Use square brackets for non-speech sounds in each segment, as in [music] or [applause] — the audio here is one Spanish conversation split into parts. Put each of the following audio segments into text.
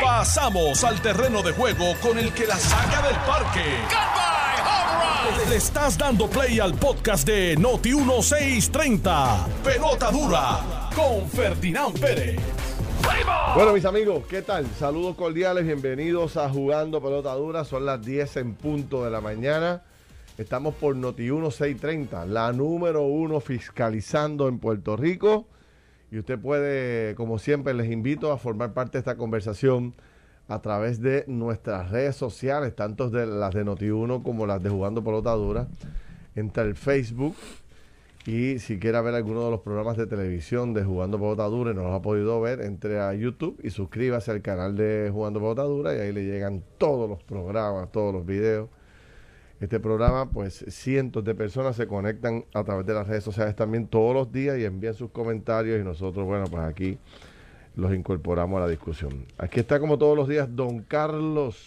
Pasamos al terreno de juego con el que la saca del parque. Le estás dando play al podcast de Noti 1630. Pelota dura con Ferdinand Pérez. Bueno, mis amigos, ¿qué tal? Saludos cordiales, bienvenidos a Jugando Pelota Dura. Son las 10 en punto de la mañana. Estamos por Noti 1630, la número uno fiscalizando en Puerto Rico. Y usted puede, como siempre, les invito a formar parte de esta conversación a través de nuestras redes sociales, tanto de las de Noti1 como las de Jugando Pelota Dura, entre el Facebook y si quiere ver alguno de los programas de televisión de Jugando Pelota Dura y no los ha podido ver, entre a YouTube y suscríbase al canal de Jugando Pelota Dura y ahí le llegan todos los programas, todos los videos. Este programa, pues cientos de personas se conectan a través de las redes sociales también todos los días y envían sus comentarios y nosotros, bueno, pues aquí los incorporamos a la discusión. Aquí está como todos los días don Carlos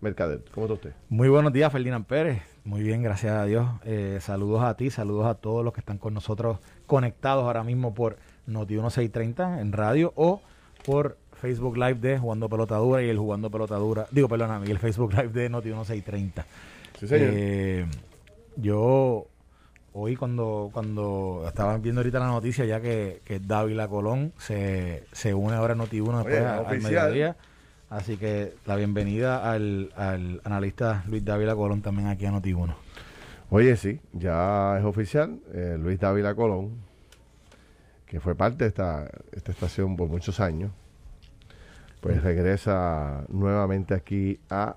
Mercader. ¿Cómo está usted? Muy buenos días, Ferdinand Pérez. Muy bien, gracias a Dios. Eh, saludos a ti, saludos a todos los que están con nosotros conectados ahora mismo por Noti 1630 en radio o por Facebook Live de Jugando Pelotadura y el Jugando Pelotadura, digo, perdóname, y el Facebook Live de Noti 1630. Sí, señor. Eh, yo hoy cuando cuando estaba viendo ahorita la noticia ya que, que Dávila Colón se, se une ahora a Noti 1 después Oye, a- al mediodía. Así que la bienvenida al, al analista Luis Dávila Colón también aquí a Noti 1. Oye, sí, ya es oficial. eh, Luis Dávila Colón, que fue parte de esta, esta estación por muchos años, pues regresa nuevamente aquí a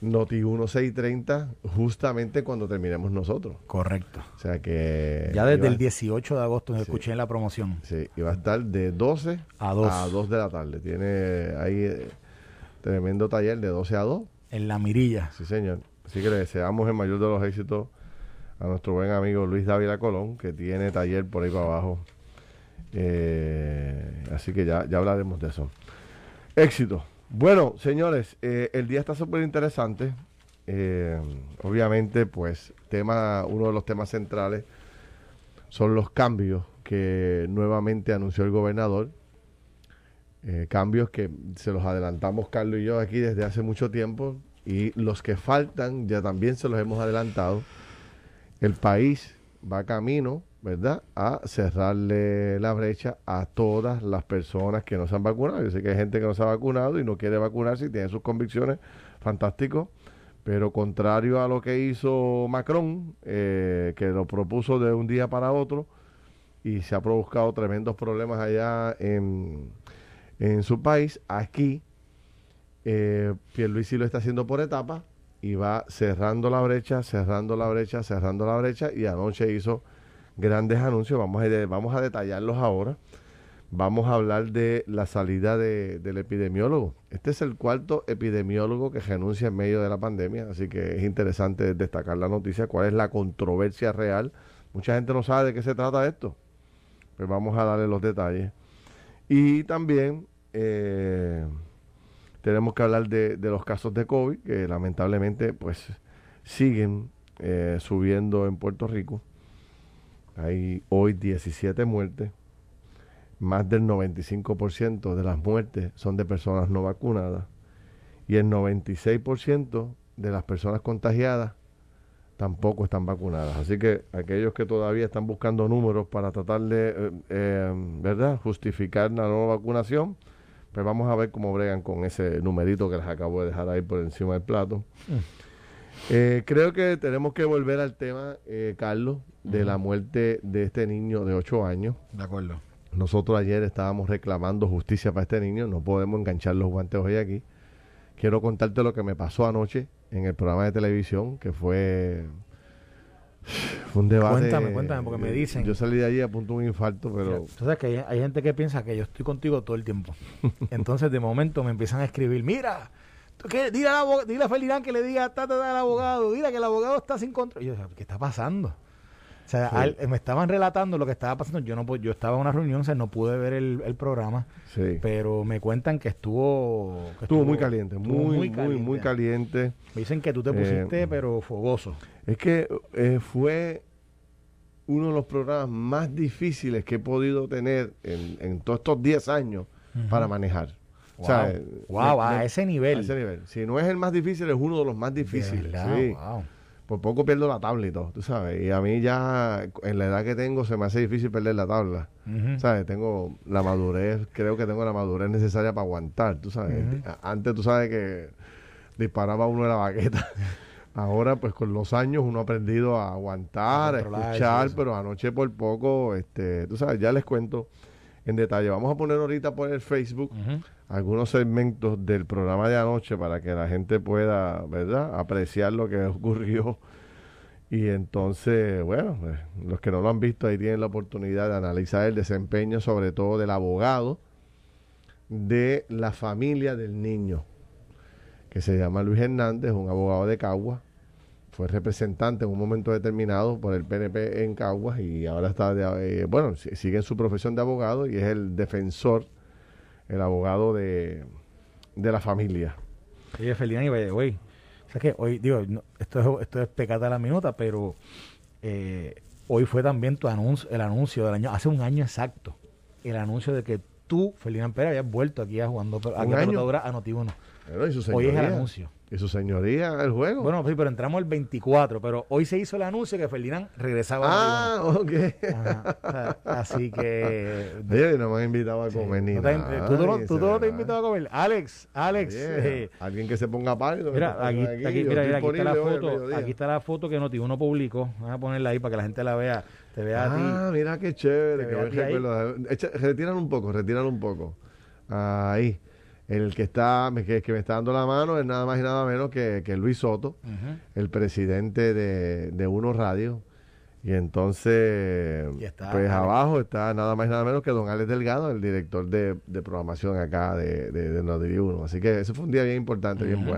Noti 1630, justamente cuando terminemos nosotros. Correcto. O sea que. Ya desde iba- el 18 de agosto Sí. escuché en la promoción. Sí, y va a estar de 12 A 2. a 2 de la tarde. Tiene ahí eh, tremendo taller de 12 a 2. En la mirilla. Sí, señor. Así que le deseamos el mayor de los éxitos a nuestro buen amigo Luis Dávila Colón, que tiene taller por ahí para abajo. Eh, así que ya, ya hablaremos de eso. Éxito. Bueno, señores, eh, el día está súper interesante. Eh, obviamente, pues, tema, uno de los temas centrales son los cambios que nuevamente anunció el gobernador. Eh, cambios que se los adelantamos Carlos y yo aquí desde hace mucho tiempo y los que faltan ya también se los hemos adelantado. El país va camino, ¿verdad?, a cerrarle la brecha a todas las personas que no se han vacunado. Yo sé que hay gente que no se ha vacunado y no quiere vacunarse y tiene sus convicciones, fantástico. Pero contrario a lo que hizo Macron, eh, que lo propuso de un día para otro y se ha provocado tremendos problemas allá en, en su país, aquí eh, Pierluisi lo está haciendo por etapas y va cerrando la brecha, cerrando la brecha, cerrando la brecha y anoche hizo grandes anuncios, vamos a, detallarlos ahora. Vamos a hablar de la salida de- del epidemiólogo. Este es el cuarto epidemiólogo que renuncia en medio de la pandemia, así que es interesante destacar la noticia, cuál es la controversia real. Mucha gente no sabe de qué se trata esto. Pues vamos a darle los detalles. Y también eh, tenemos que hablar de, de los casos de COVID, que lamentablemente pues siguen eh, subiendo en Puerto Rico. Hay hoy 17 muertes. Más del 95% de las muertes son de personas no vacunadas. Y el 96% de las personas contagiadas tampoco están vacunadas. Así que aquellos que todavía están buscando números para tratar de, eh, eh, ¿verdad?, justificar la nueva vacunación, pues vamos a ver cómo bregan con ese numerito que les acabo de dejar ahí por encima del plato. Eh, creo que tenemos que volver al tema, eh, Carlos, de la muerte de este niño de 8 años. De acuerdo. Nosotros ayer estábamos reclamando justicia para este niño, no podemos enganchar los guantes hoy aquí. Quiero contarte lo que me pasó anoche en el programa de televisión, que fue, [sighs] fue un debate. Cuéntame, cuéntame, porque me dicen- Yo salí de allí a punto de un infarto, pero Tú sabes que hay, hay gente que piensa que yo estoy contigo todo el tiempo. [laughs] Entonces, de momento me empiezan a escribir, mira, ¿tú qué? Dile, al abog- dile a Ferdinand que le diga ta, ta, ta, al abogado, dile que el abogado está sin control. Y yo, ¿qué está pasando? O sea, Sí. al- me estaban relatando lo que estaba pasando. Yo no yo estaba en una reunión, o sea, no pude ver el, el programa, sí. pero me cuentan que estuvo... que Estuvo muy caliente, estuvo muy, muy, muy caliente. Me dicen que tú te Eh, pusiste, pero fogoso. Es que eh, fue uno de los programas más difíciles que he podido tener en, en todos estos 10 años para manejar. Wow, O sea, eh, Wow, a ese nivel. a ese nivel. Si no es el más difícil, es uno de los más difíciles. sí. wow. Por poco pierdo la tabla y todo, tú sabes. Y a mí ya, en la edad que tengo, se me hace difícil perder la tabla. Ujú. ¿Sabes? Tengo la madurez, creo que tengo la madurez necesaria para aguantar, tú sabes. Antes tú sabes que disparaba uno de la baqueta. [laughs] Ahora, pues con los años uno ha aprendido a aguantar, A escuchar, eso. pero anoche por poco, este, tú sabes, ya les cuento en detalle. Vamos a poner ahorita por el Facebook. Algunos segmentos del programa de anoche para que la gente pueda, ¿verdad?, apreciar lo que [laughs] ocurrió. Y entonces, bueno, pues, los que no lo han visto ahí tienen la oportunidad de analizar el desempeño, sobre todo del abogado de la familia del niño, que se llama Luis Hernández, un abogado de Caguas. Fue representante en un momento determinado por el PNP en Caguas y ahora está, de- eh, bueno, si- sigue en su profesión de abogado y es el defensor el abogado de, de la familia. Oye, Felina, y güey, ¿sabes qué? Hoy, digo, no, esto, es, esto es pecata a la minuta, pero eh, hoy fue también tu anuncio, el anuncio del año, hace un año exacto, el anuncio de que tú, Felina Pérez, habías vuelto aquí a jugando aquí a año? pelotadura a Noti1. Bueno, y su Hoy es el anuncio. Y su señoría, el juego. Bueno, sí, pero entramos el 24, pero hoy se hizo el anuncio que Ferdinand regresaba a ah, ok. Noti1. Ajá, o sea, así que... [laughs] Oye, no me han invitado a comer ni ¿No te- nada. ¿Tú, tú no- tú no te has invitado a comer? Alex, Alex. Oye, eh, alguien que se ponga pálido. Mira, aquí, mira, aquí está la foto, aquí está la foto que Noti uno publicó. Vamos a ponerla ahí para que la gente la vea, te vea Ah, a ti. mira qué chévere. Que a buen recuerdo. Retiran un poco, retiran un poco. Ahí. El que está, que, que me está dando la mano es nada más y nada menos que, que Luis Soto, el presidente de, de Uno Radio. Y entonces, Y está pues Alex. abajo está nada más y nada menos que don Alex Delgado, el director de, de programación acá de, de, de Uno. Así que ese fue un día bien importante, bien Ujú.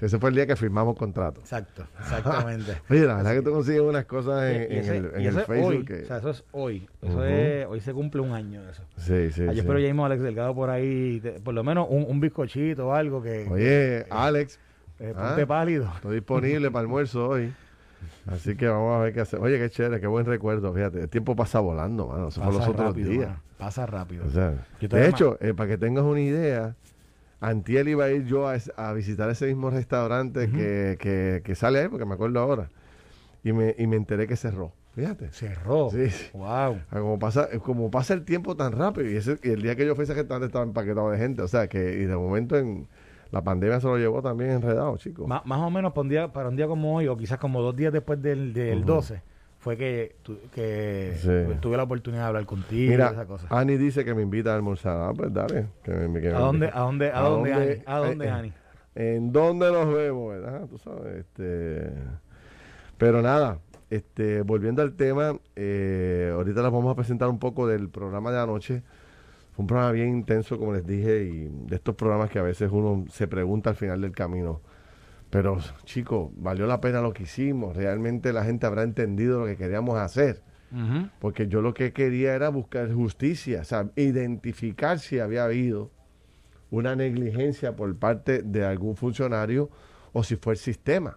Ese fue el día que firmamos contrato. Exacto, [laughs] exactamente. Oye, la verdad que tú consigues unas cosas en, Y en ese- el, en y el eso Facebook. hoy, que- o sea, eso es hoy. Eso es, hoy se cumple un año eso. sí, sí, sí. espero ya mismo a Alex Delgado por ahí, te- por lo menos un, un bizcochito o algo que Oye, Alex, eh, ah. ponte pálido. estoy disponible para almuerzo hoy. Así que vamos a ver qué hacer. Oye, qué chévere, qué buen recuerdo. Fíjate, el tiempo pasa volando, mano. Eso fue los otros rápido, días. mano, pasa rápido. O sea, Yo de hecho, eh, para que tengas una idea, Antiel iba a ir yo a, visitar ese mismo restaurante que, que, que sale ahí, porque me acuerdo ahora. Y me, y me enteré que cerró. Fíjate. Cerró. Sí, sí. Wow. Como pasa, como pasa el tiempo tan rápido. Y, ese, y el día que yo fui ese restaurante estaba empaquetado de gente. O sea, que y de momento en la pandemia se lo llevó también enredado, chicos. Má- más o menos para un, día, para un día como hoy, o quizás como dos días después del, del Ujú. 12, fue que, tu- que Sí. tuve la oportunidad de hablar contigo y Mira, esa cosa. Ani dice que me invita a almorzar. Ah, pues dale. Que me- que me- ¿A dónde, a dónde, a ¿A dónde, dónde? Ani? ¿A dónde, Eh, eh, Ani? ¿En dónde nos vemos, verdad? Tú sabes, este... Pero nada, este, volviendo al tema, eh, ahorita les vamos a presentar un poco del programa de anoche. Fue un programa bien intenso, como les dije, y de estos programas que a veces uno se pregunta al final del camino. Pero, chicos, valió la pena lo que hicimos. Realmente la gente habrá entendido lo que queríamos hacer. Porque yo lo que quería era buscar justicia, o sea, identificar si había habido una negligencia por parte de algún funcionario o si fue el sistema.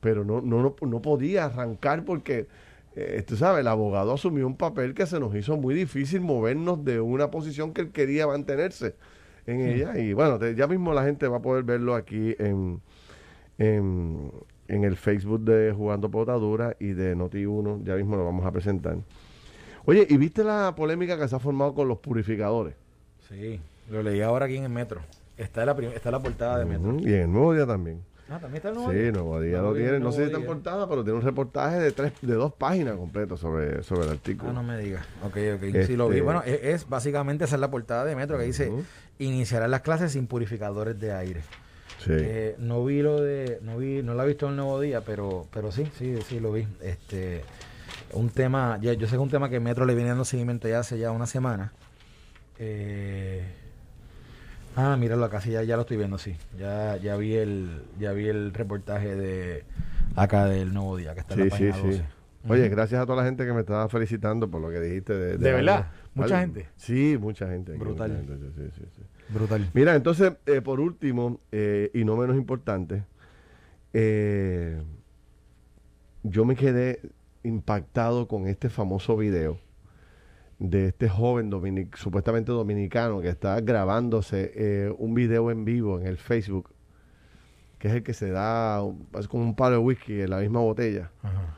Pero no, no, no, no podía arrancar porque, eh, tú sabes, el abogado asumió un papel que se nos hizo muy difícil movernos de una posición que él quería mantenerse en ella. Y bueno, te- ya mismo la gente va a poder verlo aquí en, en, en el Facebook de Jugando Potadura y de Noti1. Ya mismo lo vamos a presentar. Oye, ¿y viste la polémica que se ha formado con los purificadores? Sí, lo leí ahora aquí en el metro. Está la, está la portada de metro. Y en el nuevo día también. Ah, también está el nuevo. Sí, Nuevo Día No lo vi el tiene. No sé si Nuevo está en Día. portada, pero tiene un reportaje de tres, de dos páginas completas sobre, sobre el artículo. Ah, no me digas. Ok, ok. Sí, lo vi. Este- Bueno, es, es básicamente esa es la portada de Metro que dice Ujú. iniciarán las clases sin purificadores de aire. Sí. Eh, no vi lo de, no vi, no la he visto en el nuevo día, pero, pero sí, sí, sí lo vi. Este, un tema, ya, yo sé que es un tema que Metro le viene dando seguimiento ya hace ya una semana. Eh, ah, míralo acá, sí, ya, ya lo estoy viendo, sí. Ya, ya vi el, ya vi el reportaje de acá del nuevo día que está en Sí, la sí, página sí. 12. Oye, gracias a toda la gente que me estaba felicitando por lo que dijiste. ¿De, ¿De verdad? ¿Mucha gente? Sí, mucha gente. Brutal. mucha gente, sí, sí, sí. Brutal. Mira, entonces, eh, por último, eh, y no menos importante, eh, yo me quedé impactado con este famoso video de este joven dominic- supuestamente dominicano que está grabándose un video en vivo en el Facebook, que es el que se da un- es como un palo de whisky en la misma botella. Ajá.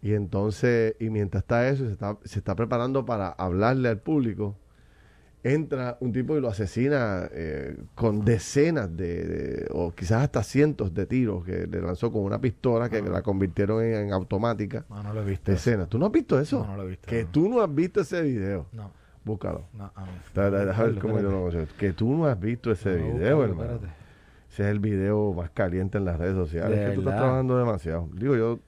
Y entonces, y mientras está eso, se está, se está preparando para hablarle al público, entra un tipo y lo asesina eh, con decenas de, de- o quizás hasta cientos de tiros que le lanzó con una pistola que la convirtieron en, en automática. No, no lo he visto. Decenas. ¿Tú no has visto eso? No, no lo he visto. Que no. tú no has visto ese video. No, Búscalo. no, a da- Déjame ver cómo yo lo espérate. conozco. Que tú no has visto ese a video, hermano. espérate. Ese es el video más caliente en las redes sociales. De Es que tú estás verdad. trabajando demasiado. Digo, yo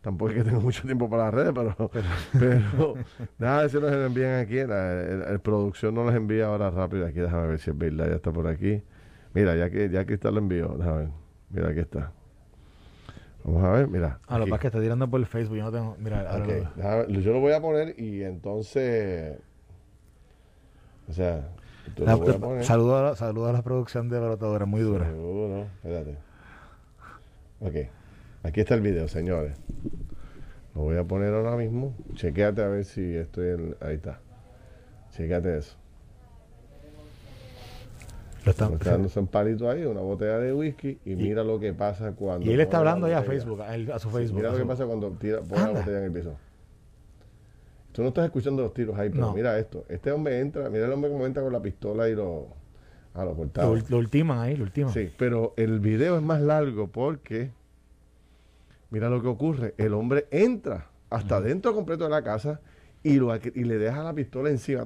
tampoco es que tengo mucho tiempo para las redes, pero, pero [laughs] nada eso nos envían aquí. La, el- el producción nos los envía ahora rápido. Aquí déjame ver si es verdad, ya está por aquí. Mira, ya que ya está lo envío. Déjame ver. Mira, aquí está. Vamos a ver, mira. Ah, lo que pasa es que está tirando por el Facebook. Yo no tengo. Mira, ahora Ok, lo- yo lo voy a poner y entonces. O sea, La- a poner. saludo, a la, saludo a la producción de Brotadora, muy dura. Seguro, espérate. Ok, aquí está el video, señores. Lo voy a poner ahora mismo. Chequéate a ver si estoy en. Ahí está. Chequéate eso. Lo está- está dándose un palito ahí, una botella de whisky y, mira lo que pasa cuando. y él está hablando ya a. Facebook, a, él- a su Sí, Facebook. mira a lo que pasa cuando tira, pone la botella en el piso. Tú no estás escuchando los tiros ahí, pero No. mira esto. Este hombre entra, mira el hombre cómo entra con la pistola y lo. Ah, lo Lo, cortaba. ul- lo ultiman ahí, lo ultiman. Sí, pero el video es más largo porque. Mira lo que ocurre. El hombre entra hasta dentro completo de la casa y, lo, y le deja la pistola encima.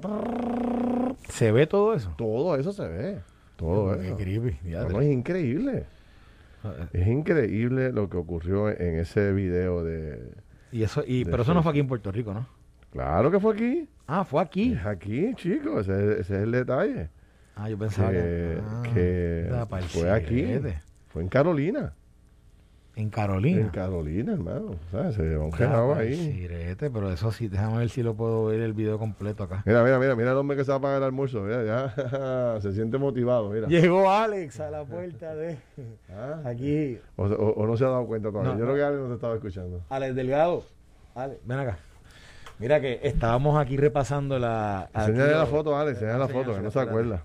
¿Se ve todo eso? Todo eso se ve. Todo Qué eso. creepy, No, es increíble. Es increíble lo que ocurrió en ese video de. Y eso, y, pero eso no fue aquí en Puerto Rico, ¿no? Claro que fue aquí. Ah, fue aquí. Es aquí, chicos. Ese, ese es el detalle. Ah, yo pensaba que, Que, ah, que fue aquí. Fue en Carolina. En En Carolina. Carolina, hermano. ¿Sabes? Se llevó un Da gelado pa'l ahí. sirete, pero eso sí, déjame ver si lo puedo ver el video completo acá. Mira, mira, mira, mira el hombre que se va a pagar el almuerzo. Mira, ya [laughs] se siente motivado, mira. Llegó Alex a la puerta de Ah. aquí. O, o- o no se ha dado cuenta todavía. No, Yo no. creo que alguien no te estaba escuchando. Alex Delgado. Alex, ven acá. Mira que estábamos aquí repasando la. Enseñale la foto, Alex, enseñale la foto, que no se acuerda.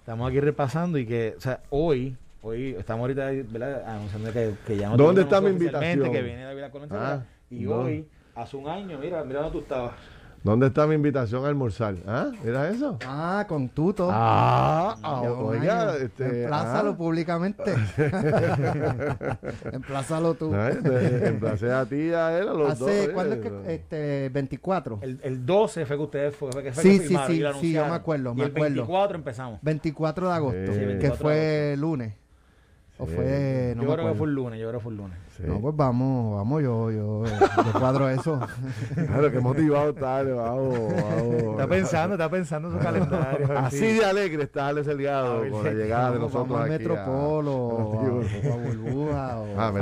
Estamos aquí repasando y que, o sea, hoy, hoy estamos ahorita ¿verdad? anunciando que, que ya no ¿Dónde tenemos está mi invitación? Que viene David Colón Ah, y ¿dónde? hoy, hace un año, mira, mira dónde tú estabas. ¿Dónde está mi invitación a almorzar? ¿Ah? ¿Era eso? Ah, con tuto. Ah, ah, oiga, año. este. Emplázalo ah. públicamente. [laughs] Emplázalo tú. Ay, te Emplacé a ti y a él, a los dos. Hace, eh. ¿cuándo es que? Este, 24. El, el 12 fue que ustedes fue, que fue Sí, que sí, firmaron sí, y lo sí, yo me acuerdo, Y me el acuerdo. 24 empezamos. 24 de agosto, Sí. que 24 de fue lunes. O fue, no yo me creo que fue acuerdo. el lunes, yo creo que fue el lunes. Sí. No, pues vamos, vamos, yo, yo, yo cuadro eso. [laughs] Claro, que motivado está, vamos, vamos. Está pensando, está pensando en su calendario. [laughs] Así sí. de alegre está Alex Delgado con la llegada de nosotros vamos al aquí. a- Metropolo, o Digo, a, o a Burbuja, o Ah, a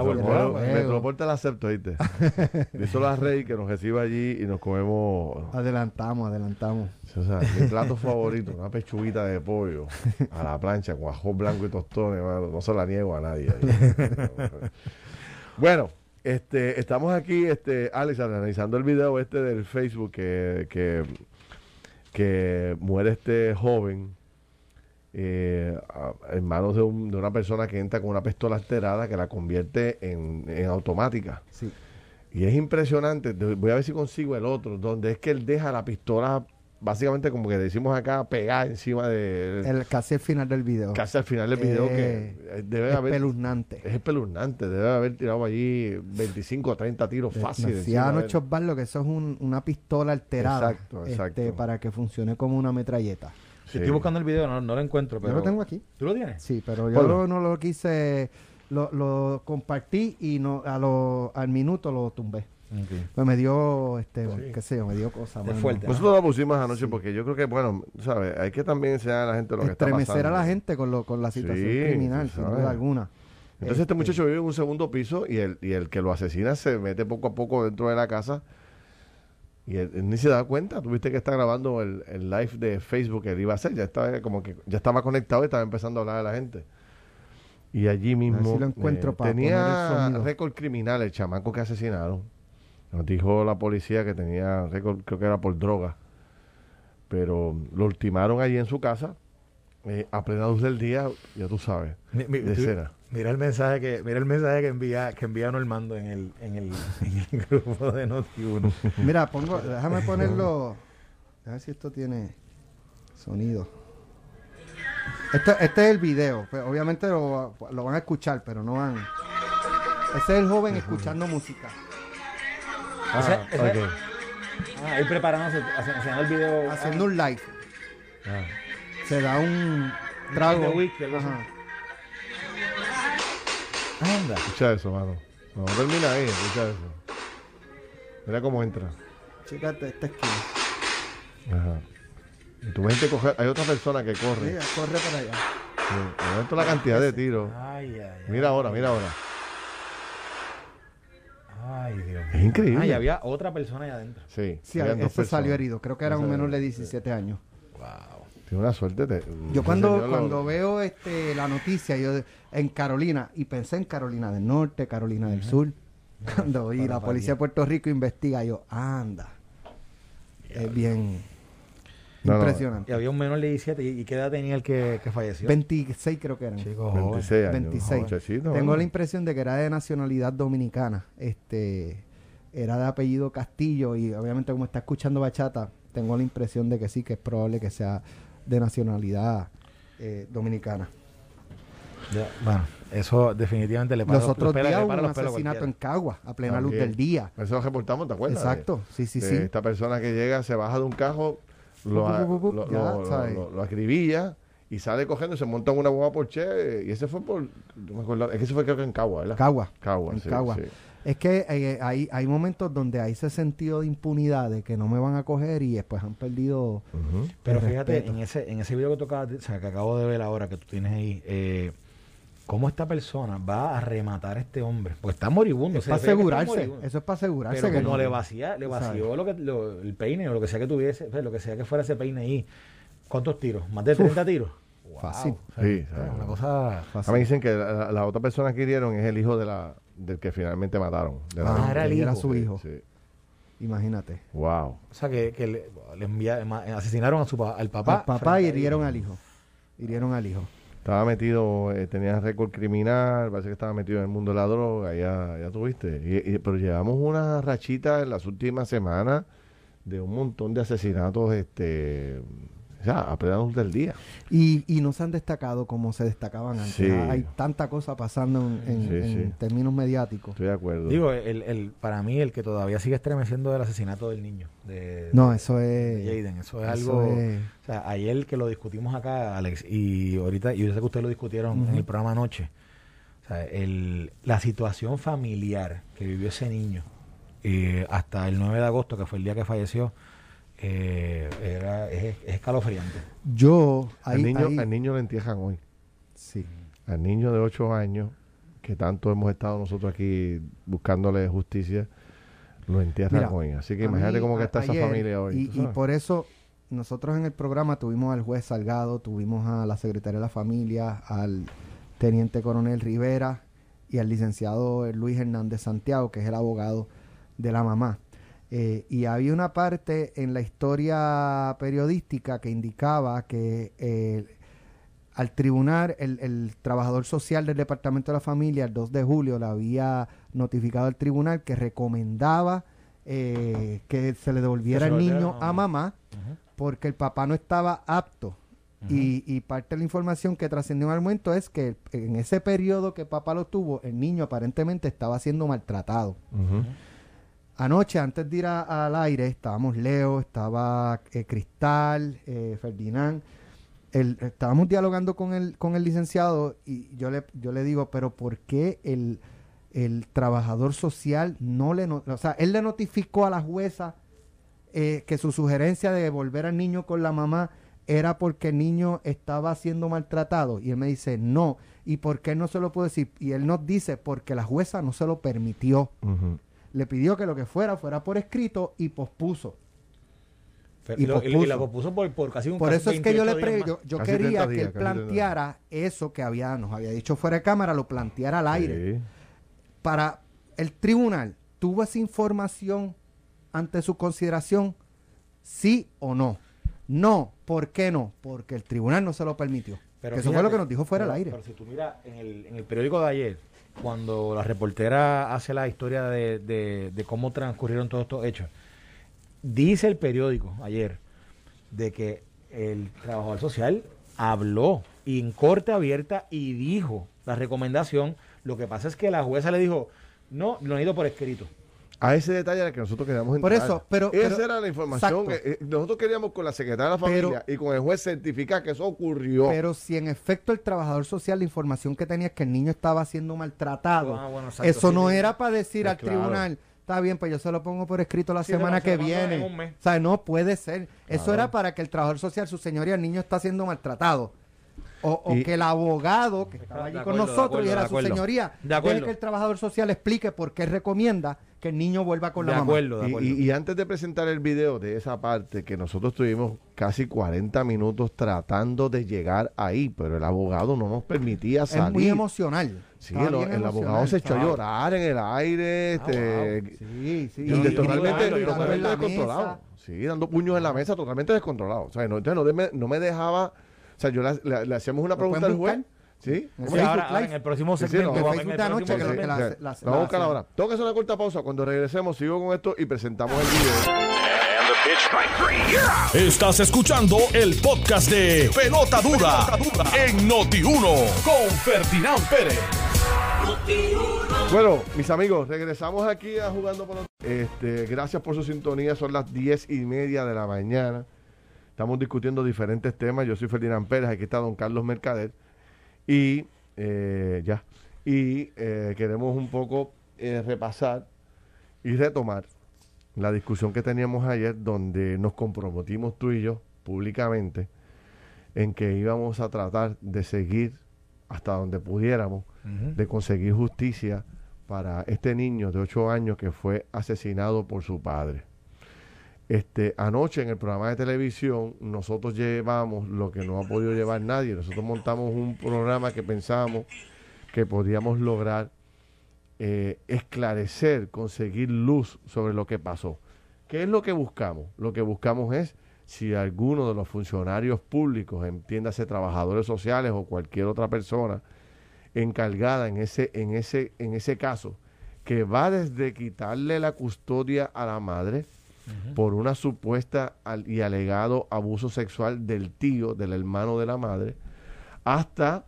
Metropol, te la acepto, ¿viste? [laughs] Díselo a Rey que nos reciba allí y nos comemos. Adelantamos, adelantamos. O sea, mi plato favorito, una pechuguita de pollo a la plancha con ajo blanco y tostones, mano. No se la niego a nadie. Bueno, este, estamos aquí, este, Alex, analizando el video este del Facebook que, que, que muere este joven eh, en manos de, un- de una persona que entra con una pistola alterada que la convierte en, en automática. Sí. Y es impresionante, voy a ver si consigo el otro, donde es que él deja la pistola, básicamente como que decimos acá, pegada encima de... El, casi el final del video. casi al final del video que Eh, eh, debe haber... espeluznante. Es espeluznante, debe haber tirado allí 25 o 30 tiros fáciles. De Arnold él. Schwarzenegger que eso es un- una pistola alterada. Exacto, este, exacto. para que funcione como una metralleta. Sí. Estoy buscando el video, no, no lo encuentro. Pero... Yo lo tengo aquí. ¿Tú lo tienes? Sí, pero yo lo- no lo quise, lo, lo compartí y no a lo, al minuto lo tumbé. Pues me dio, este, Sí. qué sé yo, me dio cosas. Nosotros lo pusimos anoche porque yo creo que, bueno, ¿sabes? Hay que también enseñar a la gente lo que está Estremecer pasando. a la gente con, lo, con la situación Sí, criminal, sin duda alguna. Entonces este Este, muchacho vive en un segundo piso y el, y el que lo asesina se mete poco a poco dentro de la casa y él, él ni se da cuenta. Tuviste que está grabando el, el live de Facebook que él iba a hacer. Ya estaba como que ya estaba conectado y estaba empezando a hablar a la gente. Y allí mismo si lo encuentro para poner el tenía récord criminal el chamaco que asesinaron. Nos dijo la policía que tenía récord, creo que era por droga. pero lo ultimaron allí en su casa, eh, a plena luz del día, ya tú sabes, Mi- mi- de tú- cena. Mira el mensaje que mira el mensaje que envía que envía Normando en el en el, en el [laughs] grupo de Noti1. Mira, pongo, [laughs] déjame ponerlo. A ver si esto tiene sonido. Esto, este es el video. pues, obviamente lo, lo van a escuchar, pero no van. Ese es el joven escuchando música. Ah, ese-. Ah, ahí preparándose, haciendo el video. Haciendo un live. Ah. Se da un trago. Ajá. Anda. Escucha eso, mano. No, termina ahí, escucha eso. Mira cómo entra. Chécate esta esquina. Ajá. Y tú ves que coger, hay otra persona que corre. Mira, corre para allá. Sí. La cantidad de tiros. Ay, ay, ay. Mira ahora, mira ahora. Ay, Dios mío. Es increíble. Ah, y había otra persona ahí adentro. Sí, Sí, habían dos ese salió herido. Creo que era un menor de 17 años. Wow. Tiene una suerte. te- Yo ese cuando, señor lo- cuando veo este la noticia, yo de- en Carolina, y pensé en Carolina del Norte, Carolina del Sur, cuando vi la policía de Puerto Rico investiga, yo, anda. Es bien No, no, Y impresionante. había un menor de 17. ¿Y, y qué edad tenía el que, que falleció? 26 creo que eran. Chico, joven. 26 años. 26. muchachito, Tengo la impresión de que era de nacionalidad dominicana. Este era de apellido Castillo y obviamente como está escuchando bachata, tengo la impresión de que sí, que es probable que sea de nacionalidad eh, dominicana. Ya, Bueno, eso definitivamente le para Los otros días un asesinato en. Cagua, a plena luz del día. Eso lo reportamos, ¿te acuerdas? Exacto, sí, sí, De sí. Esta persona que llega, se baja de un cajo, lo, lo acribilla y sale cogiendo y se monta en una bomba Porsche. Y ese fue por. No me acuerdo, es que ese fue creo que en Cagua, ¿verdad? Cagua. Cagua, en sí, Cagua. sí. Es que eh, hay, hay momentos donde hay ese sentido de impunidad de que no me van a coger y después han perdido. Pero el fíjate, respeto. en ese, en ese video que, tocaba, o sea, que acabo de ver ahora, que tú tienes ahí, eh, cómo esta persona va a rematar a este hombre. Porque está moribundo. Es para asegurarse. moribundo. Eso es para asegurarse. Pero que como no- le vacía, le ¿sabes? vació lo que, lo- el peine o lo que sea que tuviese, pues, lo que sea que fuera ese peine ahí. ¿Cuántos tiros? ¿Más de 30 tiros? Fácil. Wow. Sea, Sí, una cosa... A mí dicen que la, la otra persona que hirieron es el hijo de la, del que finalmente mataron. de la Ah, era el era hijo. su hijo. Sí. Imagínate. Wow. O sea, que, que le, le envía- asesinaron a su, al papá. Al papá y hirieron al hijo. Hirieron al hijo. Estaba metido, eh, tenía récord criminal, parece que estaba metido en el mundo de la droga, ya, ya tuviste. Y, y- pero llevamos una rachita en las últimas semanas de un montón de asesinatos, este, o sea, a plena luz del día. Y, y no se han destacado como se destacaban antes. Sí. Ah, Hay tanta cosa pasando en, en- Sí, en sí. términos mediáticos. Estoy de acuerdo. Digo, el, el, para mí el que todavía sigue estremeciendo del asesinato del niño. De, No, eso de es. Jaden. Eso es eso algo... es- O sea, ayer que lo discutimos acá, Alex, y ahorita, y yo sé que ustedes lo discutieron en el programa anoche. O sea, el, la situación familiar que vivió ese niño eh, hasta el 9 de agosto, que fue el día que falleció, eh, era, es, es escalofriante. Yo. al, niño, ahí- al niño lo entierran hoy. sí. Al niño de 8 años, que tanto hemos estado nosotros aquí buscándole justicia, lo entierran Mira, hoy. Así que imagínate mí, cómo que está esa familia hoy. Y, ¿tú y por eso nosotros en el programa tuvimos al juez Salgado, tuvimos a la secretaria de la familia, al teniente coronel Rivera y al licenciado Luis Hernández Santiago, que es el abogado de la mamá. Eh, y había una parte en la historia periodística que indicaba que eh, al tribunal, el, el trabajador social del Departamento de la Familia, el 2 de julio, le había notificado al tribunal que recomendaba eh, que se le devolviera se el niño a a mamá porque el papá no estaba apto. y, y parte de la información que trascendió en el momento es que en ese periodo que el papá lo tuvo, el niño aparentemente estaba siendo maltratado. Anoche, antes de ir al aire, estábamos Leo, estaba eh, Cristal, eh, Ferdinand. El- estábamos dialogando con el, con el licenciado y yo le, yo le digo, pero ¿por qué el, el trabajador social no le... no- o sea, él le notificó a la jueza eh, que su sugerencia de devolver al niño con la mamá era porque el niño estaba siendo maltratado. Y él me dice, no. ¿Y por qué no se lo puedo decir? Y él nos dice, porque la jueza no se lo permitió. Le pidió que lo que fuera fuera por escrito y pospuso. Y Y, lo- y- y pospuso. la pospuso por, por casi un Por eso es que yo le 28 días pre- yo, quería 30 que él casi 30 planteara eso que había nos había dicho fuera de cámara, lo planteara al aire. Sí. Para el tribunal, ¿tuvo esa información ante su consideración? Sí o no. No, ¿por qué no? Porque el tribunal no se lo permitió. Pero Que eso fue lo que nos dijo fuera del aire. Pero si tú miras en el, en el periódico de ayer, cuando la reportera hace la historia de, cómo transcurrieron todos estos hechos, dice el periódico ayer de que el trabajador social habló en corte abierta y dijo la recomendación. Lo que pasa es que la jueza le dijo, no, lo necesito por escrito. A ese detalle era que nosotros queríamos Por entrar. eso, pero- Esa pero- era la información. exacto. que, eh, nosotros queríamos con la secretaria de la Pero- familia y con el juez certificar que eso ocurrió. Pero si en efecto el trabajador social, la información que tenía es que el niño estaba siendo maltratado, Ah, bueno, exacto, eso sí, no sí. era para decir Pues al claro. tribunal, está bien, pues yo se lo pongo por escrito la Sí, semana que viene. O sea, no puede ser. Eso era para que el trabajador social, su señoría, el niño está siendo maltratado. O, o Y- que el abogado que estaba allí acuerdo, con nosotros acuerdo, y era de su señoría, De que el trabajador social explique por qué recomienda que el niño vuelva con de la mamá. acuerdo, de Y, acuerdo. y- y antes de presentar el video de esa parte, que nosotros tuvimos casi 40 minutos tratando de llegar ahí, pero el abogado no nos permitía Es salir. muy emocional. Sí, el, abogado se echó a llorar en el aire, Ah, este, Sí, sí. y y- de- y totalmente, dando descontrolado. Sí, dando puños en la mesa, totalmente descontrolado. O sea, no, entonces no, me, no me dejaba. O sea, yo le, hacíamos una ¿Lo pregunta al juez. ¿Sí? En Sí, ¿Cómo Facebook ahora, ahora Live. en el próximo Sí, sí, segmento. no, vamos- en el que- la- Vamos a ahora. Tengo que hacer una corta pausa. Cuando regresemos, sigo con esto y presentamos el video. Estás escuchando el podcast de Pelota Dura, en Noti1 con Ferdinand Pérez. Bueno, mis amigos, regresamos aquí a Jugando por los... Este, gracias por su sintonía. Son las diez y media de la mañana. Estamos discutiendo diferentes temas. Yo soy Ferdinand Pérez. Aquí está don Carlos Mercader. Y eh, ya. Y eh, queremos un poco eh, repasar y retomar la discusión que teníamos ayer, donde nos comprometimos tú y yo públicamente en que íbamos a tratar de seguir hasta donde pudiéramos de conseguir justicia para este niño de 8 años que fue asesinado por su padre. Este, anoche en el programa de televisión nosotros llevamos lo que no ha podido llevar nadie. Nosotros montamos un programa que pensábamos que podíamos lograr eh, esclarecer, conseguir luz sobre lo que pasó. ¿Qué es lo que buscamos? Lo que buscamos es si alguno de los funcionarios públicos, entiéndase trabajadores sociales o cualquier otra persona, encargada en ese, en ese, en ese caso, que va desde quitarle la custodia a la madre por una supuesta al- y alegado abuso sexual del tío, del hermano de la madre, hasta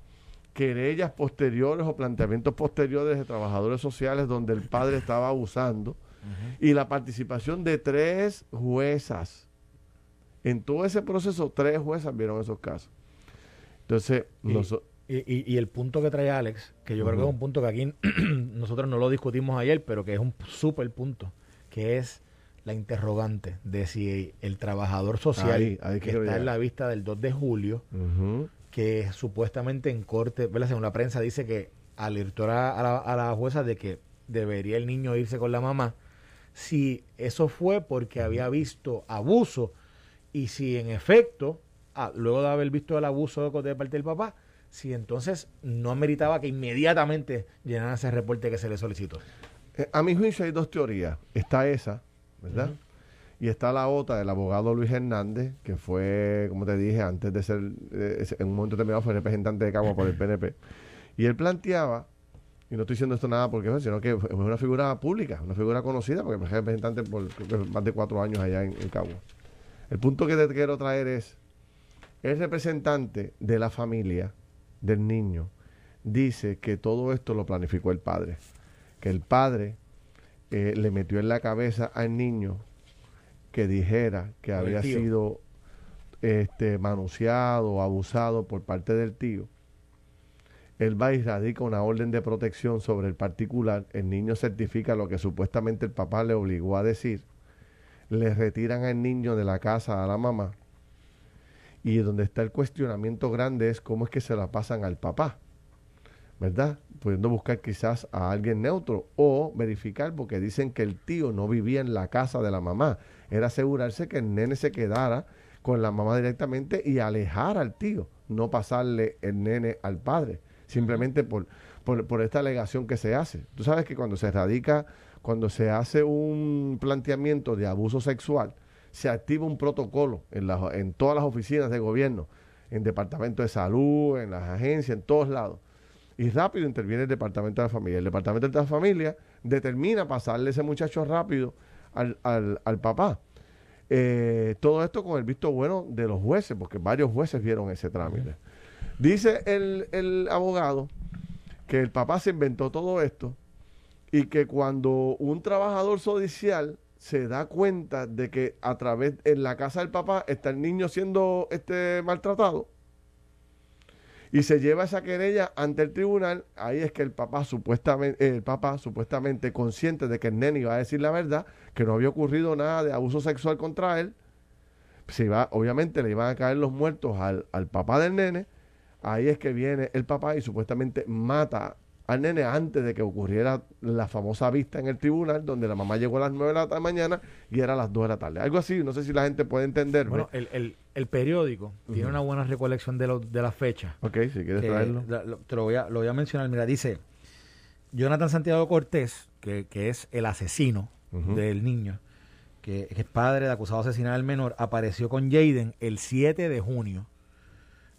querellas posteriores o planteamientos posteriores de trabajadores sociales donde el padre estaba abusando y la participación de tres juezas. En todo ese proceso, tres juezas vieron esos casos. Entonces, Y- Y, y- y el punto que trae Alex, que yo creo que es un punto que aquí [clears throat] nosotros no lo discutimos ayer, pero que es un súper punto, que es la interrogante de si el trabajador social Ahí, ahí que está en la vista del 2 de julio, que supuestamente en corte, ¿verdad? según la prensa, dice que alertó a, la, a la jueza de que debería el niño irse con la mamá, si eso fue porque había visto abuso y si en efecto, ah, luego de haber visto el abuso de, parte del papá, si entonces no meritaba que inmediatamente llenaran ese reporte que se le solicitó. Eh, A mi juicio hay dos teorías. Está esa, ¿verdad? Y está la otra del abogado Luis Hernández, que fue, como te dije, antes de ser, eh, en un momento determinado fue representante de Cagua por el PNP. Y él planteaba, y no estoy diciendo esto nada porque, sino que fue una figura pública, una figura conocida, porque fue representante por más de cuatro años allá en, en Cagua. El punto que te quiero traer es, el representante de la familia del niño dice que todo esto lo planificó el padre, que el padre eh, le metió en la cabeza al niño que dijera que Por había sido este, manoseado o abusado por parte del tío. Él va y radica una orden de protección sobre el particular. El niño certifica lo que supuestamente el papá le obligó a decir. Le retiran al niño de la casa a la mamá. Y donde está el cuestionamiento grande es cómo es que se la pasan al papá. ¿Verdad? Pudiendo buscar quizás a alguien neutro o verificar, porque dicen que el tío no vivía en la casa de la mamá. Era asegurarse que el nene se quedara con la mamá directamente y alejar al tío, no pasarle el nene al padre, simplemente por, por, esta alegación que se hace. Tú sabes que cuando se radica, cuando se hace un planteamiento de abuso sexual, se activa un protocolo en, las- en todas las oficinas de gobierno, en departamento de salud, en las agencias, en todos lados. Y rápido interviene el departamento de la familia. El departamento de la familia determina pasarle ese muchacho rápido al, al- al papá. Eh, todo esto con el visto bueno de los jueces, porque varios jueces vieron ese trámite. Dice el, el abogado que el papá se inventó todo esto y que cuando un trabajador judicial se da cuenta de que a través en la casa del papá está el niño siendo este maltratado y se lleva esa querella ante el tribunal, ahí es que el papá supuestamente el papá supuestamente consciente de que el nene iba a decir la verdad, que no había ocurrido nada de abuso sexual contra él, se iba, obviamente le iban a caer los muertos al, al papá del nene, ahí es que viene el papá y supuestamente mata al nene antes de que ocurriera la famosa vista en el tribunal, donde la mamá llegó a las 9 de la mañana y era a las 2 de la tarde. Algo así, no sé si la gente puede entender. Bueno, el, el, el periódico tiene una buena recolección de, lo- de las fechas. ok, si quieres traerlo. la- lo- te lo voy, a, lo voy a mencionar. Mira, dice Jonathan Santiago Cortés, que, que es el asesino del niño, que, que es padre de acusado de asesinar al menor, apareció con Jaden el 7 de junio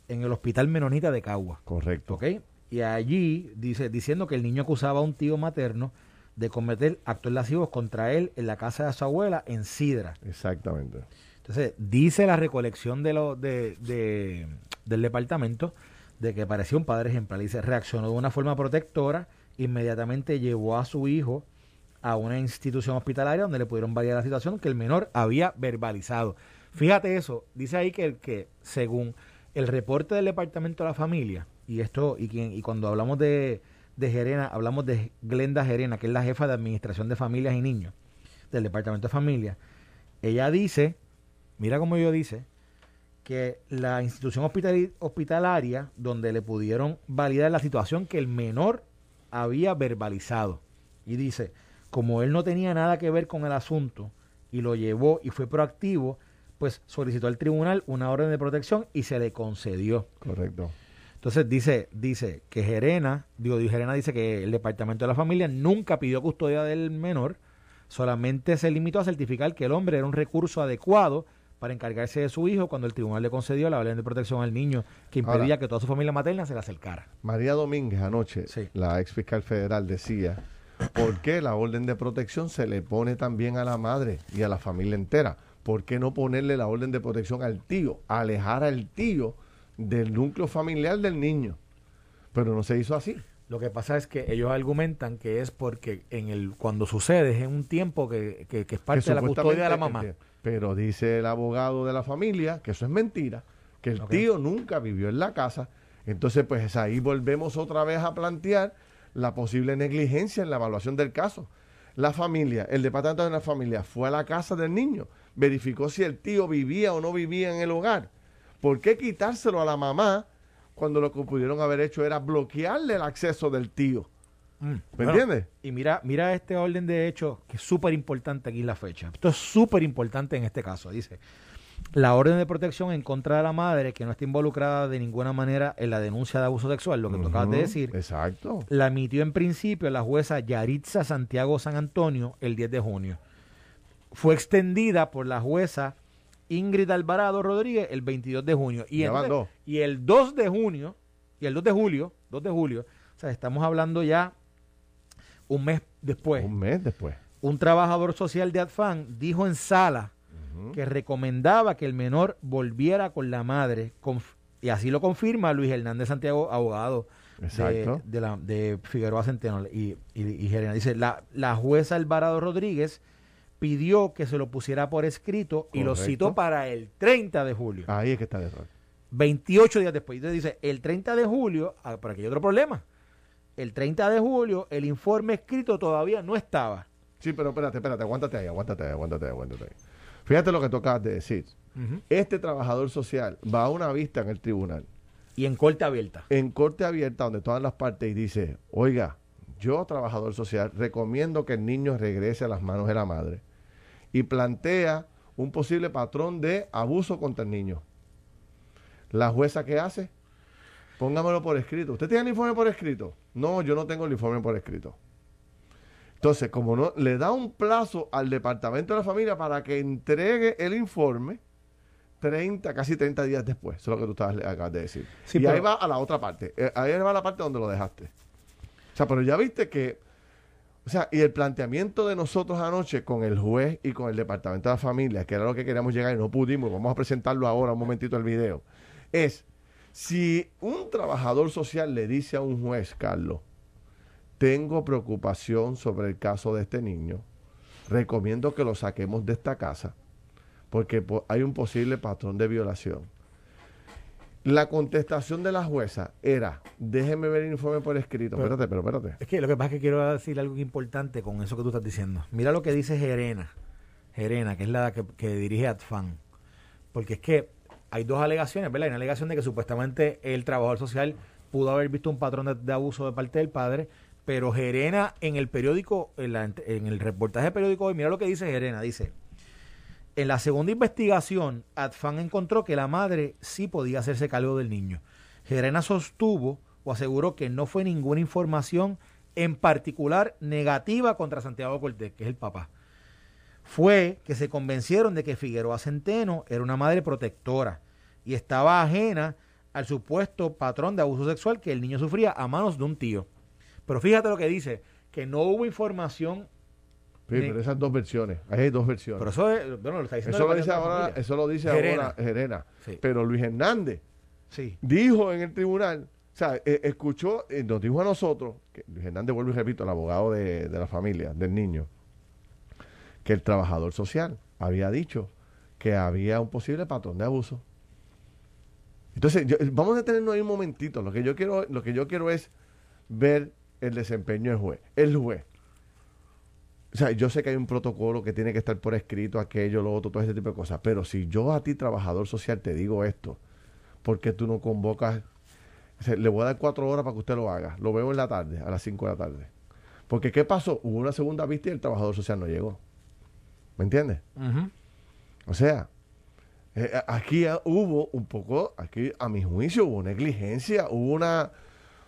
en el hospital Menonita de Cagua. Correcto. ¿Ok? Y allí dice, diciendo que el niño acusaba a un tío materno de cometer actos lascivos contra él en la casa de su abuela en Sidra. Exactamente. Entonces, dice la recolección de lo, de, de- del departamento de que parecía un padre ejemplar. Dice, reaccionó de una forma protectora, inmediatamente llevó a su hijo a una institución hospitalaria donde le pudieron validar la situación que el menor había verbalizado. Fíjate eso, dice ahí que, que según el reporte del departamento de la familia, y esto, y, quien, y cuando hablamos de, de Gerena, hablamos de Glenda Gerena, que es la jefa de administración de familias y niños del departamento de familia, ella dice, mira cómo yo dice, que la institución hospitalaria donde le pudieron validar la situación que el menor había verbalizado. Y dice, como él no tenía nada que ver con el asunto y lo llevó y fue proactivo, pues solicitó al tribunal una orden de protección y se le concedió. Correcto. Entonces dice, dice que Gerena, digo, Gerena dice que el departamento de la familia nunca pidió custodia del menor, solamente se limitó a certificar que el hombre era un recurso adecuado para encargarse de su hijo cuando el tribunal le concedió la orden de protección al niño que impedía Ahora- que toda su familia materna se le acercara. María Domínguez anoche, Sí. la ex fiscal federal, decía por qué la orden de protección se le pone también a la madre y a la familia entera. ¿Por qué no ponerle la orden de protección al tío? Alejar al tío del núcleo familiar del niño. Pero no se hizo así. Lo que pasa es que ellos argumentan que es porque en el cuando sucede es en un tiempo que, que- que es parte Que de la custodia de la mamá. Pero dice el abogado de la familia que eso es mentira, que el tío nunca vivió en la casa. Entonces, pues ahí volvemos otra vez a plantear la posible negligencia en la evaluación del caso. La familia, el departamento de la familia fue a la casa del niño, verificó si el tío vivía o no vivía en el hogar. ¿Por qué quitárselo a la mamá cuando lo que pudieron haber hecho era bloquearle el acceso del tío? Mm, ¿Me bueno, entiendes? Y mira, mira este orden de hecho que es súper importante aquí en la fecha. Esto es súper importante en este caso. Dice, la orden de protección en contra de la madre que no está involucrada de ninguna manera en la denuncia de abuso sexual, lo que tú acabas de decir, Exacto. la emitió en principio la jueza Yaritza Santiago San Antonio el 10 de junio. Fue extendida por la jueza Ingrid Alvarado Rodríguez el 22 de junio. Y, Ya van entonces- dos. y el 2 de junio, y el 2 de julio, 2 de julio, o sea, estamos hablando ya un mes después. Un mes después. Un trabajador social de ADFAN dijo en sala que recomendaba que el menor volviera con la madre. y así lo confirma Luis Hernández Santiago, abogado de, la, de Figueroa Centeno y, y. Dice, la, la jueza Alvarado Rodríguez pidió que se lo pusiera por escrito y lo citó para el 30 de julio. Ahí es que está el error. 28 días después. Entonces dice, el 30 de julio, ah, por aquí hay otro problema. El 30 de julio el informe escrito todavía no estaba. Sí, pero espérate, espérate, aguántate ahí, aguántate ahí, aguántate ahí, aguántate ahí. Fíjate lo que tú acabas de decir. Este trabajador social va a una vista en el tribunal, Y en corte abierta. en corte abierta, donde todas las partes, y dice, oiga, yo, trabajador social, recomiendo que el niño regrese a las manos de la madre. Y plantea un posible patrón de abuso contra el niño. ¿La jueza qué hace? Póngamelo por escrito. ¿Usted tiene el informe por escrito? No, yo no tengo el informe por escrito. Entonces, como no, le da un plazo al Departamento de la Familia para que entregue el informe 30, casi 30 días después. Eso es lo que tú estabas, acabas de decir. Sí, y pero- ahí va a la otra parte. Eh, Ahí va a la parte donde lo dejaste. O sea, pero ya viste que... O sea, y el planteamiento de nosotros anoche con el juez y con el Departamento de la Familia, que era lo que queríamos llegar y no pudimos, vamos a presentarlo ahora, un momentito el video, es si un trabajador social le dice a un juez, Carlos, tengo preocupación sobre el caso de este niño, recomiendo que lo saquemos de esta casa porque po- hay un posible patrón de violación. La contestación de la jueza era, déjeme ver el informe por escrito. Pero- espérate, pero espérate. Es que lo que pasa es que quiero decir algo importante con eso que tú estás diciendo. Mira lo que dice Gerena. Gerena, que es la que, que dirige ATFAN. Porque es que hay dos alegaciones, ¿verdad? Hay una alegación de que supuestamente el trabajador social pudo haber visto un patrón de, de abuso de parte del padre, pero Gerena en el periódico, en, la- en el reportaje periódico hoy, mira lo que dice Gerena, dice, en la segunda investigación, ATFAN encontró que la madre sí podía hacerse cargo del niño. Gerena sostuvo o aseguró que no fue ninguna información en particular negativa contra Santiago Cortés, que es el papá. Fue que se convencieron de que Figueroa Centeno era una madre protectora y estaba ajena al supuesto patrón de abuso sexual que el niño sufría a manos de un tío. Pero fíjate lo que dice, que no hubo información, Sí, pero esas dos versiones, ahí hay dos versiones. pero eso es, bueno, lo está diciendo eso lo dice ahora, eso lo dice Gerena. ahora Gerena. Sí. Pero Luis Hernández Sí. dijo en el tribunal, o sea, eh, escuchó, eh, nos dijo a nosotros, que Luis Hernández, vuelvo y repito, el abogado de, de la familia, del niño, que el trabajador social había dicho que había un posible patrón de abuso. Entonces, yo- vamos a detenernos ahí un momentito. Lo que yo quiero, lo que yo quiero es ver el desempeño del juez. El juez. O sea, yo sé que hay un protocolo que tiene que estar por escrito, aquello, lo otro, todo ese tipo de cosas. Pero si yo a ti, trabajador social, te digo esto, ¿por qué tú no convocas? O sea, le voy a dar cuatro horas para que usted lo haga. Lo veo en la tarde, a las cinco de la tarde. Porque, ¿qué pasó? Hubo una segunda vista y el trabajador social no llegó. ¿Me entiendes? O sea, eh, aquí hubo un poco, aquí a mi juicio hubo negligencia, hubo una,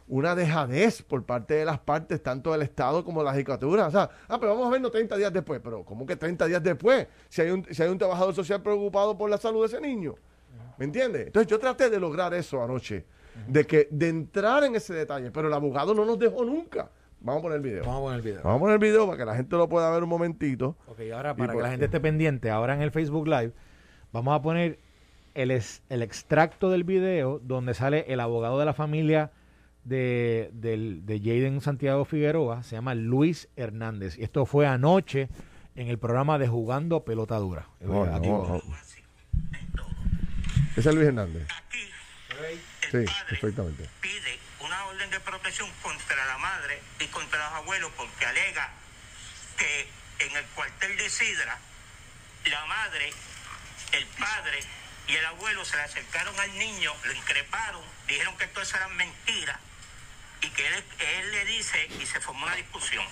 una dejadez por parte de las partes, tanto del Estado como de la Judicatura. O sea, ah, pero vamos a vernos 30 días después. Pero, ¿cómo que 30 días después? Si hay un, si hay un trabajador social preocupado por la salud de ese niño. ¿Me entiendes? Entonces yo traté de lograr eso anoche, de que de entrar en ese detalle, pero el abogado no nos dejó nunca. Vamos a poner el video. Vamos a poner el video. Vamos a poner el video para que la gente lo pueda ver un momentito. Ok, ahora para que la gente esté pendiente, ahora en el Facebook Live, vamos a poner el, es- el extracto del video donde sale el abogado de la familia de, del- de Jaden Santiago Figueroa, se llama Luis Hernández. Y esto fue anoche en el programa de Jugando Pelota Dura. No, Aquí- no. Ese es Luis Hernández. Aquí Sí, el padre perfectamente. pide una orden de protección contra la madre y contra los abuelos porque alega que en el cuartel de Sidra la madre, el padre y el abuelo se le acercaron al niño, lo increparon, dijeron que todo eso eran mentiras y que él, él le dice y se formó una discusión.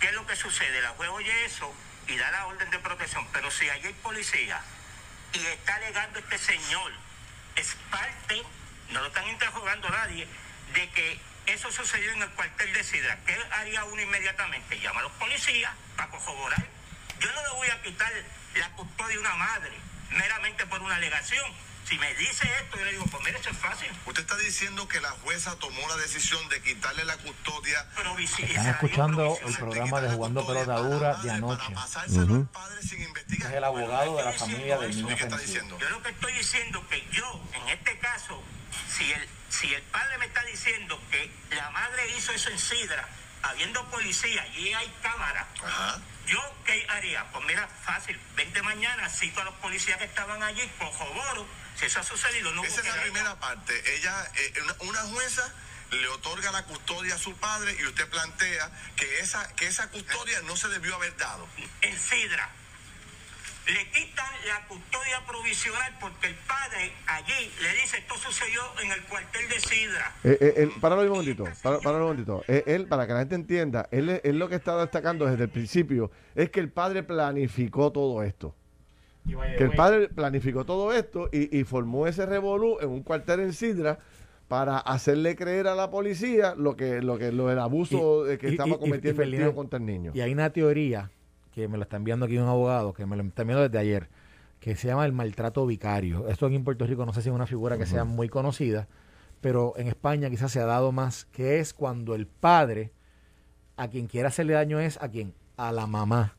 ¿Qué es lo que sucede? La juez oye eso y da la orden de protección, pero si allí hay policía y está alegando este señor, es parte, no lo están interrogando nadie, de que eso sucedió en el cuartel de Sidra. ¿Qué haría uno inmediatamente? Llama a los policías para corroborar. Yo no le voy a quitar la custodia a una madre meramente por una alegación. Si me dice esto, yo le digo, pues mire, eso es fácil. Usted está diciendo que la jueza tomó la decisión de quitarle la custodia. Están escuchando el programa de Jugando Pelota Dura de anoche. Es Es el abogado de la familia del niño ¿Qué está ofensivo. diciendo? Yo lo que estoy diciendo que yo, en este caso, si el, si el padre me está diciendo que la madre hizo eso en Sidra, habiendo policía y hay cámara, Ajá. ¿yo qué haría? Pues mira, fácil, vente mañana, cito a los policías que estaban allí, corroboro, si eso ha sucedido, no Esa es la primera parte. Ella, eh, una, una jueza le otorga la custodia a su padre y usted plantea que esa, que esa custodia no se debió haber dado. en Sidra. Le quitan la custodia provisional porque el padre allí le dice esto sucedió en el cuartel de Sidra. Eh, eh, él, páralo ahí un momentito, para, páralo un momentito. Eh, él, para que la gente entienda, él, él lo que está destacando desde el principio es que el padre planificó todo esto. Que el padre planificó todo esto y, y formó ese revolú en un cuartel en Sidra para hacerle creer a la policía lo que lo que lo el abuso Y- eh, que y- estaba y- y- cometiendo y el tío contra el niño. Y hay una teoría que me lo está enviando aquí un abogado, que me lo está enviando desde ayer, que se llama el maltrato vicario. Esto aquí en Puerto Rico no sé si es una figura que sea muy conocida, pero en España quizás se ha dado más, que es cuando el padre a quien quiere hacerle daño es a quien, a la mamá.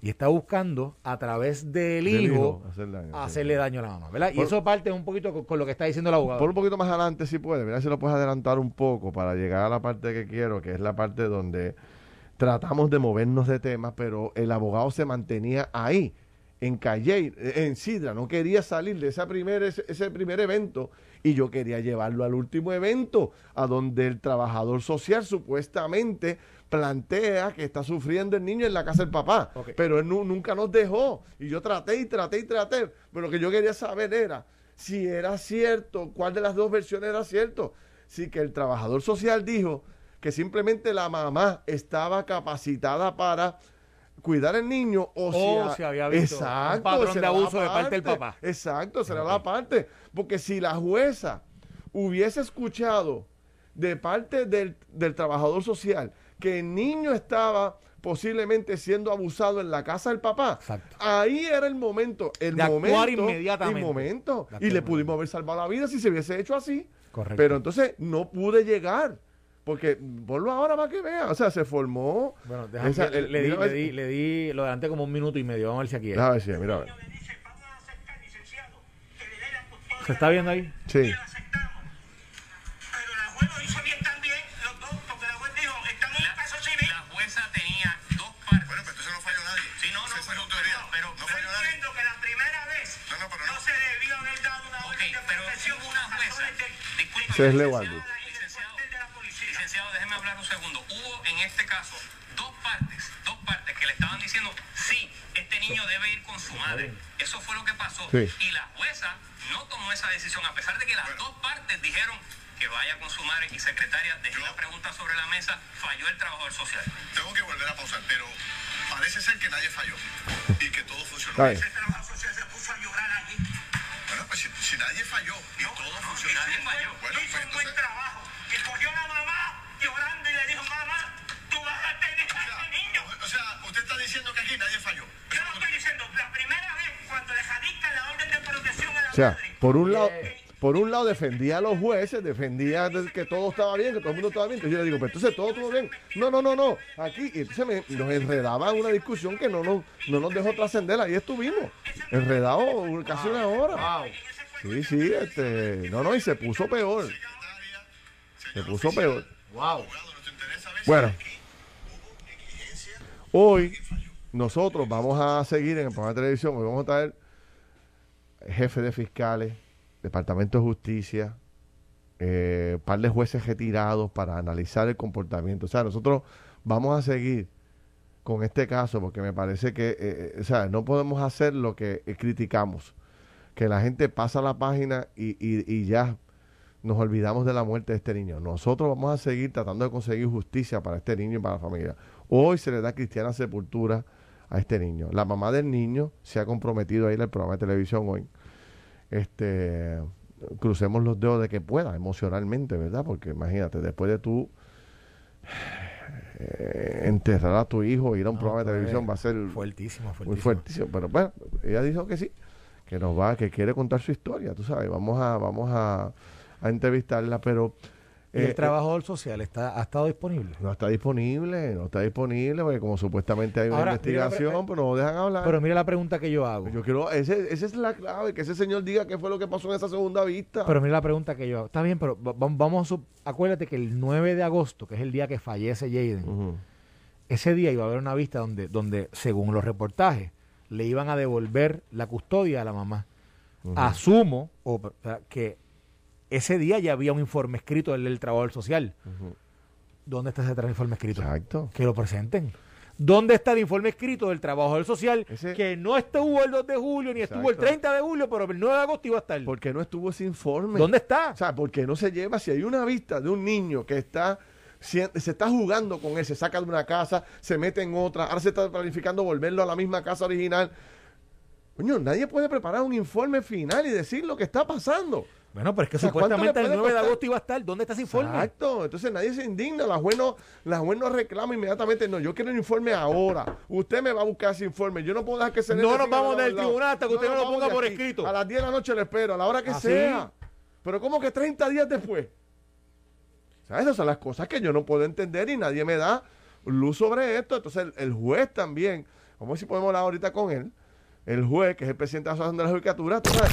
Y está buscando a través del, Del hijo, hijo, hacer daño, sí. hacerle daño a la mamá, ¿verdad? y eso parte un poquito con, con lo que está diciendo el abogado. Por un poquito más adelante si puede, mira si lo puedes adelantar un poco para llegar a la parte que quiero, que es la parte donde tratamos de movernos de temas, pero el abogado se mantenía ahí, en Calle, en Sidra, no quería salir de esa primer, ese, ese primer evento y yo quería llevarlo al último evento, a donde el trabajador social supuestamente plantea que está sufriendo el niño en la casa del papá, pero él nu- nunca nos dejó. Y yo traté y traté y traté, pero lo que yo quería saber era si era cierto, cuál de las dos versiones era cierto, si que el trabajador social dijo que simplemente la mamá estaba capacitada para cuidar al niño o, O si, si había visto un patrón de abuso de parte del papá. Exacto, será la parte. Porque si la jueza hubiese escuchado de parte del, del trabajador social que el niño estaba posiblemente siendo abusado en la casa del papá, Exacto. ahí era el momento, el De actuar momento, inmediatamente. el momento. Y le pudimos haber salvado la vida si se hubiese hecho así. Correcto. Pero entonces no pude llegar. Porque, ponlo ahora para que vea. O sea, se formó. bueno, déjame- esa- le, di, a le, di, le di, lo adelanté como un minuto y medio, vamos a ver si aquí es. Déjame ver si, mira a ver. A ¿Se está viendo ahí? Sí. Y lo aceptamos. Pero la juez lo hizo bien también, los dos, porque la juez dijo, estamos en un caso civil. La jueza tenía dos partes. Bueno, pero entonces no falló nadie. Sí, no, no, Esa es pero, su teoría. pero, no yo falló nadie. entiendo que la primera vez No, no, pero no no. se es licenciado, hablar un segundo. Hubo en este caso dos partes, dos partes que le estaban diciendo, sí, este niño debe ir con su madre. Eso fue lo que pasó. Sí. Y la jueza no tomó esa decisión, a pesar de que las dos partes dijeron que vaya con su madre y secretaria, dejé la pregunta sobre la mesa, falló el trabajador social. Tengo que volver a pausar, pero parece ser que nadie falló y que todo funcionó. Está bien. Ese trabajo social se puso a llorar aquí. Bueno, pues si, si nadie falló y todo funcionó. nadie falló. Bueno, hizo pues un buen trabajo. Sea, por un lado, por un lado defendía a los jueces, defendía de que todo estaba bien, que todo el mundo estaba bien. Entonces yo le digo, pero entonces todo estuvo bien. No, no, no, no. Aquí, y entonces me, nos enredaba en una discusión que no nos, no nos dejó trascender. Ahí estuvimos, enredados casi una hora. Sí, sí, este, no, no, y se puso peor. Se puso peor. Wow. Bueno. Hoy nosotros vamos a seguir en el programa de televisión. Hoy vamos a traer jefe de fiscales, departamento de justicia, eh, par de jueces retirados para analizar el comportamiento. O sea, nosotros vamos a seguir con este caso porque me parece que, eh, eh, o sea, no podemos hacer lo que criticamos, que la gente pasa la página y, y- y ya nos olvidamos de la muerte de este niño. Nosotros vamos a seguir tratando de conseguir justicia para este niño y para la familia. Hoy se le da cristiana sepultura a este niño. La mamá del niño se ha comprometido a ir al programa de televisión hoy. Este, crucemos los dedos de que pueda emocionalmente, ¿verdad? Porque imagínate, después de tú eh, enterrar a tu hijo, ir a un No, programa de televisión va a ser Fuertísimo, fuertísimo. muy fuertísimo. Pero bueno, ella dijo que sí, que nos va, que quiere contar su historia, tú sabes. Vamos a, vamos a, a entrevistarla, pero ¿Y eh, el trabajador social está, ha estado disponible? no está disponible, no está disponible, porque como supuestamente hay una Ahora, investigación, mira, pero no dejan hablar. Pero mira la pregunta que yo hago. yo quiero, ese, esa es la clave, que ese señor diga qué fue lo que pasó en esa segunda vista. Pero mira la pregunta que yo hago. Está bien, pero va- va- vamos a... Acuérdate que el 9 de agosto, que es el día que fallece Jaden, ese día iba a haber una vista donde, donde según los reportajes, le iban a devolver la custodia a la mamá. Asumo o, que ese día ya había un informe escrito del, del trabajador social. ¿Dónde está ese informe escrito? Exacto. Que lo presenten. ¿Dónde está el informe escrito del trabajador social Ese- que no estuvo el 2 de julio ni estuvo el Exacto. 30 de julio, pero el 9 de agosto iba a estar? ¿Por qué no estuvo ese informe? ¿Dónde está? O sea, ¿por qué no se lleva? Si hay una vista de un niño que está se, se está jugando con él, se saca de una casa, se mete en otra, ahora se está planificando volverlo a la misma casa original. Coño, nadie puede preparar un informe final y decir lo que está pasando. Bueno, pero es que O sea, ¿cuánto supuestamente le el puede 9 de agosto iba a estar. ¿Dónde está ese informe? Exacto, entonces nadie se indigna, la juez no, la juez no reclama inmediatamente, no, yo quiero un informe ahora, usted me va a buscar ese informe, yo no puedo dejar que se No nos vamos del tribunal hasta que usted no lo ponga por escrito. A las 10 de la noche le espero, a la hora que ¿Ah, sea. Pero ¿cómo que 30 días después? O sea, esas son las cosas que yo no puedo entender y nadie me da luz sobre esto. Entonces el, el juez también, vamos a ver si podemos hablar ahorita con él, el juez, que es el presidente de la Asociación de la Judicatura, tú sabes,